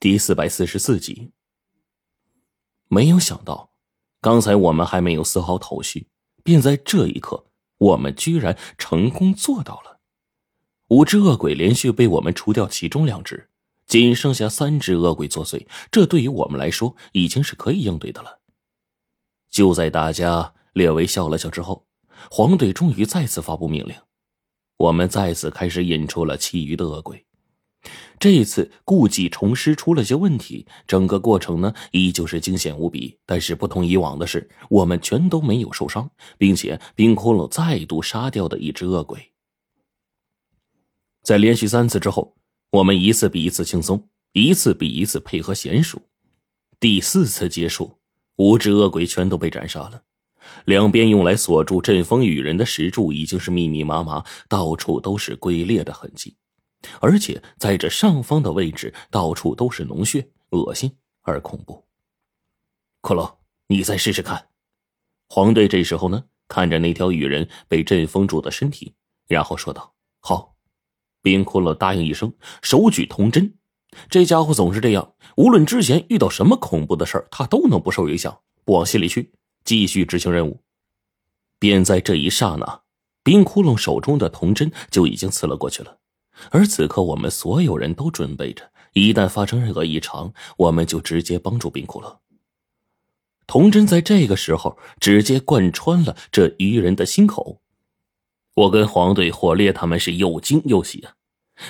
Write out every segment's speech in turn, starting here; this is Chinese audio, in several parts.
第四百四十四集。没有想到，刚才我们还没有丝毫头绪，便在这一刻，我们居然成功做到了。五只恶鬼连续被我们除掉其中两只，仅剩下三只恶鬼作祟。这对于我们来说，已经是可以应对的了。就在大家略微笑了笑之后，黄队终于再次发布命令，我们再次开始引出了其余的恶鬼。这次故技重施出了些问题，整个过程呢依旧是惊险无比。但是不同以往的是，我们全都没有受伤，并且冰窟窿再度杀掉的一只恶鬼。在连续三次之后，我们一次比一次轻松，一次比一次配合娴熟。第四次结束，五只恶鬼全都被斩杀了，两边用来锁住阵风雨人的石柱已经是密密麻麻，到处都是龟裂的痕迹。而且在这上方的位置，到处都是脓血，恶心而恐怖。骷髅，你再试试看。黄队这时候呢，看着那条羽人被阵封住的身体，然后说道：“好。”冰骷髅答应一声，手举铜针。这家伙总是这样，无论之前遇到什么恐怖的事儿，他都能不受影响，不往心里去，继续执行任务。便在这一刹那，冰窟窿手中的铜针就已经刺了过去了。而此刻，我们所有人都准备着，一旦发生任何异常，我们就直接帮助冰窟窿。童真在这个时候直接贯穿了这鱼人的心口。我跟黄队、火烈他们是又惊又喜啊！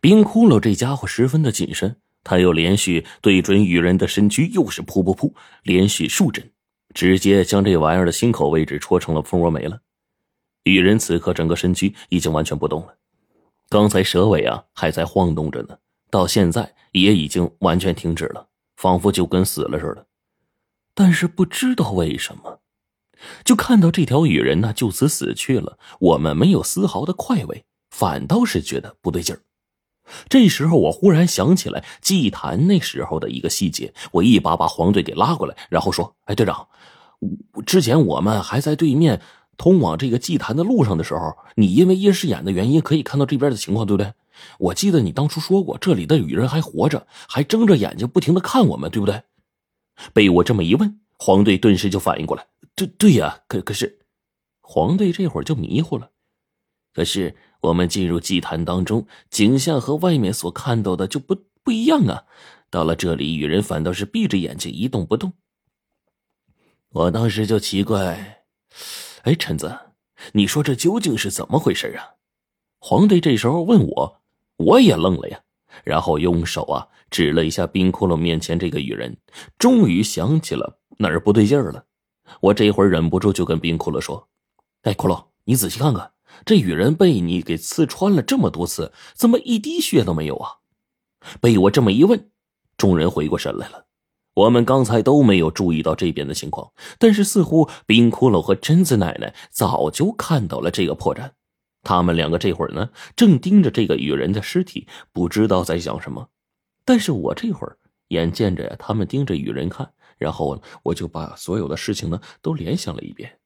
冰窟窿这家伙十分的谨慎，他又连续对准鱼人的身躯，又是噗噗噗，连续数针，直接将这玩意儿的心口位置戳成了蜂窝煤了。雨人此刻整个身躯已经完全不动了。刚才蛇尾啊还在晃动着呢，到现在也已经完全停止了，仿佛就跟死了似的。但是不知道为什么，就看到这条雨人呢就此死去了，我们没有丝毫的快慰，反倒是觉得不对劲儿。这时候我忽然想起来祭坛那时候的一个细节，我一把把黄队给拉过来，然后说：“哎，队长，之前我们还在对面。”通往这个祭坛的路上的时候，你因为夜视眼的原因可以看到这边的情况，对不对？我记得你当初说过，这里的雨人还活着，还睁着眼睛不停的看我们，对不对？被我这么一问，黄队顿时就反应过来，对对呀，可可是，黄队这会儿就迷糊了。可是我们进入祭坛当中，景象和外面所看到的就不不一样啊。到了这里，雨人反倒是闭着眼睛一动不动。我当时就奇怪。哎，陈子，你说这究竟是怎么回事啊？黄队这时候问我，我也愣了呀，然后用手啊指了一下冰窟窿面前这个羽人，终于想起了哪儿不对劲儿了。我这会儿忍不住就跟冰窟窿说：“哎，窟窿，你仔细看看，这羽人被你给刺穿了这么多次，怎么一滴血都没有啊？”被我这么一问，众人回过神来了。我们刚才都没有注意到这边的情况，但是似乎冰骷髅和贞子奶奶早就看到了这个破绽。他们两个这会儿呢，正盯着这个女人的尸体，不知道在想什么。但是我这会儿眼见着，他们盯着女人看，然后我就把所有的事情呢都联想了一遍。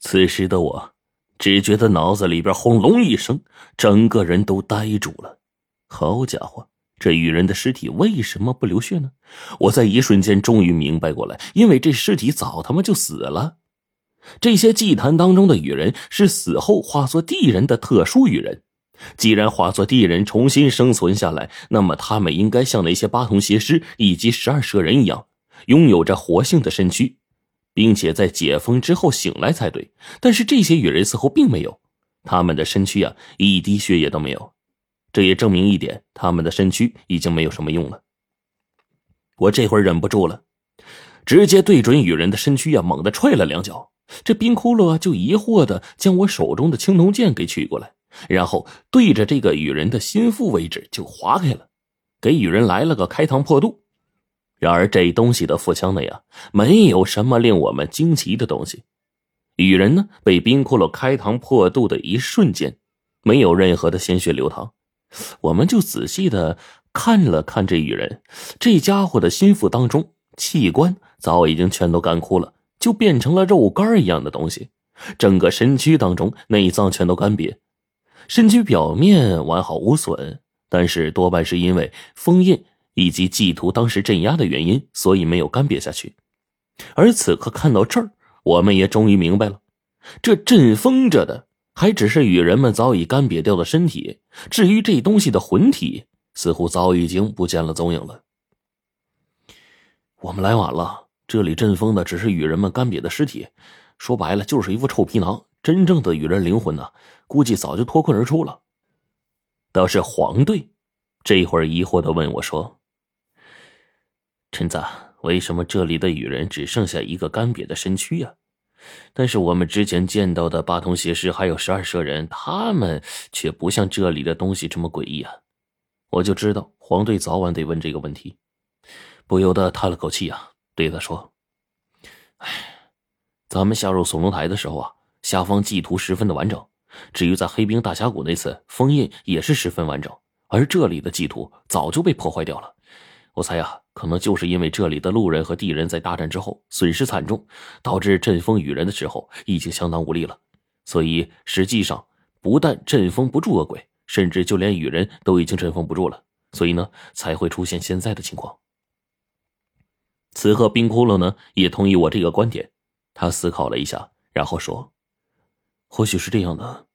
此时的我，只觉得脑子里边轰隆一声，整个人都呆住了。好家伙！这羽人的尸体为什么不流血呢？我在一瞬间终于明白过来，因为这尸体早他妈就死了。这些祭坛当中的羽人是死后化作地人的特殊羽人，既然化作地人重新生存下来，那么他们应该像那些八通邪师以及十二蛇人一样，拥有着活性的身躯，并且在解封之后醒来才对。但是这些羽人似乎并没有，他们的身躯啊，一滴血液都没有。这也证明一点，他们的身躯已经没有什么用了。我这会儿忍不住了，直接对准羽人的身躯呀，猛地踹了两脚。这冰窟窿啊，就疑惑的将我手中的青铜剑给取过来，然后对着这个羽人的心腹位置就划开了，给羽人来了个开膛破肚。然而这东西的腹腔内啊，没有什么令我们惊奇的东西。羽人呢，被冰窟窿开膛破肚的一瞬间，没有任何的鲜血流淌。我们就仔细的看了看这羽人，这家伙的心腹当中器官早已经全都干枯了，就变成了肉干一样的东西。整个身躯当中内脏全都干瘪，身躯表面完好无损，但是多半是因为封印以及祭图当时镇压的原因，所以没有干瘪下去。而此刻看到这儿，我们也终于明白了，这阵风着的还只是与人们早已干瘪掉的身体，至于这东西的魂体，似乎早已经不见了踪影了。我们来晚了，这里阵风的只是与人们干瘪的尸体，说白了就是一副臭皮囊。真正的与人灵魂呢，估计早就脱困而出了。倒是黄队，这会儿疑惑的问我说：“陈子，为什么这里的雨人只剩下一个干瘪的身躯呀？但是我们之前见到的八通邪师还有十二蛇人，他们却不像这里的东西这么诡异啊！”我就知道黄队早晚得问这个问题，不由得叹了口气啊，对他说：“哎，咱们下入锁龙台的时候啊。”下方祭图十分的完整，至于在黑冰大峡谷那次封印也是十分完整，而这里的祭图早就被破坏掉了。我猜呀，可能就是因为这里的路人和地人在大战之后损失惨重，导致阵风雨人的时候已经相当无力了，所以实际上不但阵风不住恶鬼，甚至就连雨人都已经阵风不住了，所以呢才会出现现在的情况。此刻冰窟窿呢也同意我这个观点，他思考了一下，然后说。或许是这样的，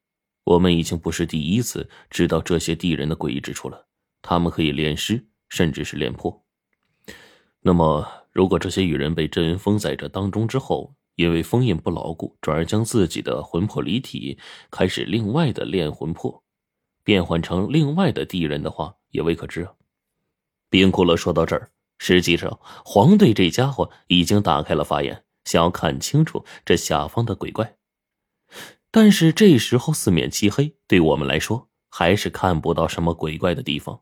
我们已经不是第一次知道这些地人的诡异之处了。他们可以炼尸，甚至是炼魄。那么，如果这些羽人被阵封在这当中之后，因为封印不牢固，转而将自己的魂魄离体，开始另外的炼魂魄，变换成另外的地人的话，也未可知啊。冰骷髅说到这儿，实际上黄队这家伙已经打开了法眼，想要看清楚这下方的鬼怪。但是这时候四面漆黑，对我们来说还是看不到什么鬼怪的地方，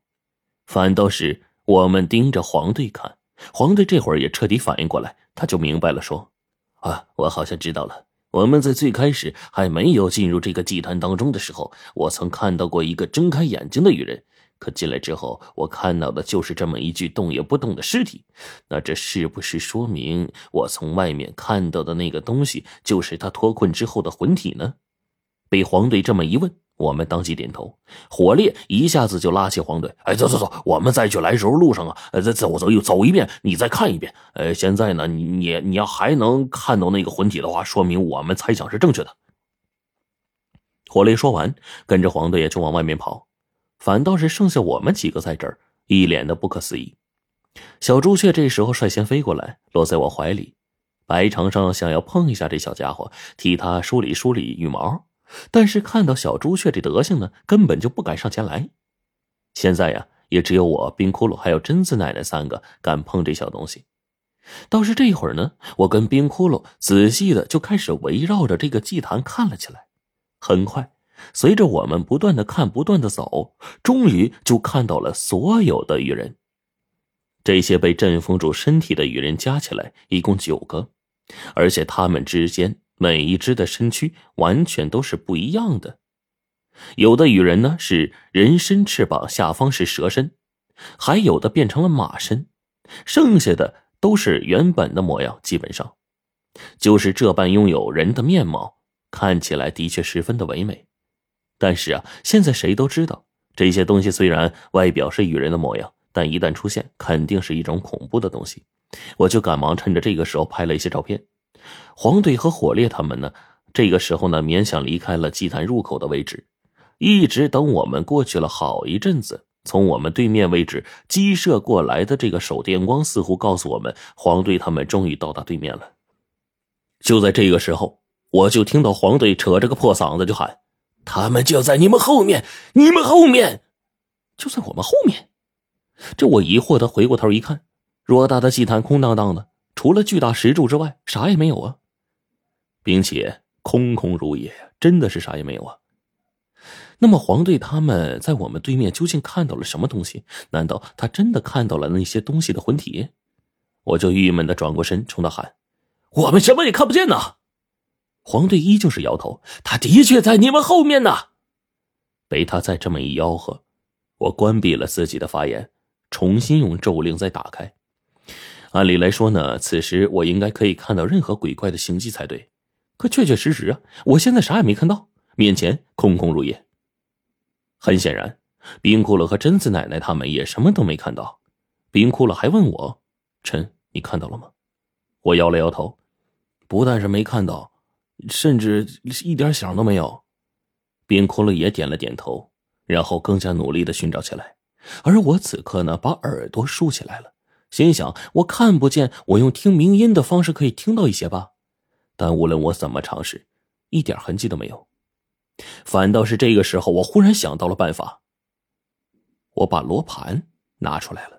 反倒是我们盯着黄队看。黄队这会儿也彻底反应过来，他就明白了，说：“啊，我好像知道了。我们在最开始还没有进入这个祭坛当中的时候，我曾看到过一个睁开眼睛的女人。”可进来之后，我看到的就是这么一具动也不动的尸体。那这是不是说明我从外面看到的那个东西就是他脱困之后的魂体呢？被黄队这么一问，我们当即点头。火烈一下子就拉起黄队：“哎，走走走，我们再去来时候路上啊，再走走又走一遍，你再看一遍。呃，现在呢，你你你要还能看到那个魂体的话，说明我们猜想是正确的。”火烈说完，跟着黄队也就往外面跑。反倒是剩下我们几个在这儿，一脸的不可思议。小朱雀这时候率先飞过来，落在我怀里。白长生想要碰一下这小家伙，替他梳理梳理羽毛，但是看到小朱雀这德行呢，根本就不敢上前来。现在呀，也只有我、冰窟窿还有贞子奶奶三个敢碰这小东西。倒是这会儿呢，我跟冰窟窿仔细的就开始围绕着这个祭坛看了起来。很快。随着我们不断的看，不断的走，终于就看到了所有的羽人。这些被镇封住身体的羽人加起来一共九个，而且他们之间每一只的身躯完全都是不一样的。有的羽人呢是人身翅膀下方是蛇身，还有的变成了马身，剩下的都是原本的模样，基本上就是这般拥有人的面貌，看起来的确十分的唯美。但是啊，现在谁都知道，这些东西虽然外表是羽人的模样，但一旦出现，肯定是一种恐怖的东西。我就赶忙趁着这个时候拍了一些照片。黄队和火烈他们呢，这个时候呢，勉强离开了祭坛入口的位置，一直等我们过去了好一阵子，从我们对面位置激射过来的这个手电光，似乎告诉我们，黄队他们终于到达对面了。就在这个时候，我就听到黄队扯着个破嗓子就喊。他们就在你们后面，你们后面，就在我们后面。这我疑惑的回过头一看，偌大的祭坛空荡荡的，除了巨大石柱之外，啥也没有啊，并且空空如也，真的是啥也没有啊。那么黄队他们在我们对面究竟看到了什么东西？难道他真的看到了那些东西的魂体？我就郁闷的转过身冲他喊：“我们什么也看不见呢。”黄队依旧是摇头，他的确在你们后面呢。被他再这么一吆喝，我关闭了自己的发言，重新用咒令再打开。按理来说呢，此时我应该可以看到任何鬼怪的行迹才对，可确确实实啊，我现在啥也没看到，面前空空如也。很显然，冰窟窿和贞子奶奶他们也什么都没看到。冰哭了，还问我：“陈，你看到了吗？”我摇了摇头，不但是没看到，甚至一点响都没有。冰哭了也点了点头，然后更加努力的寻找起来。而我此刻呢，把耳朵竖起来了，心想：我看不见，我用听鸣音的方式可以听到一些吧。但无论我怎么尝试，一点痕迹都没有。反倒是这个时候，我忽然想到了办法。我把罗盘拿出来了。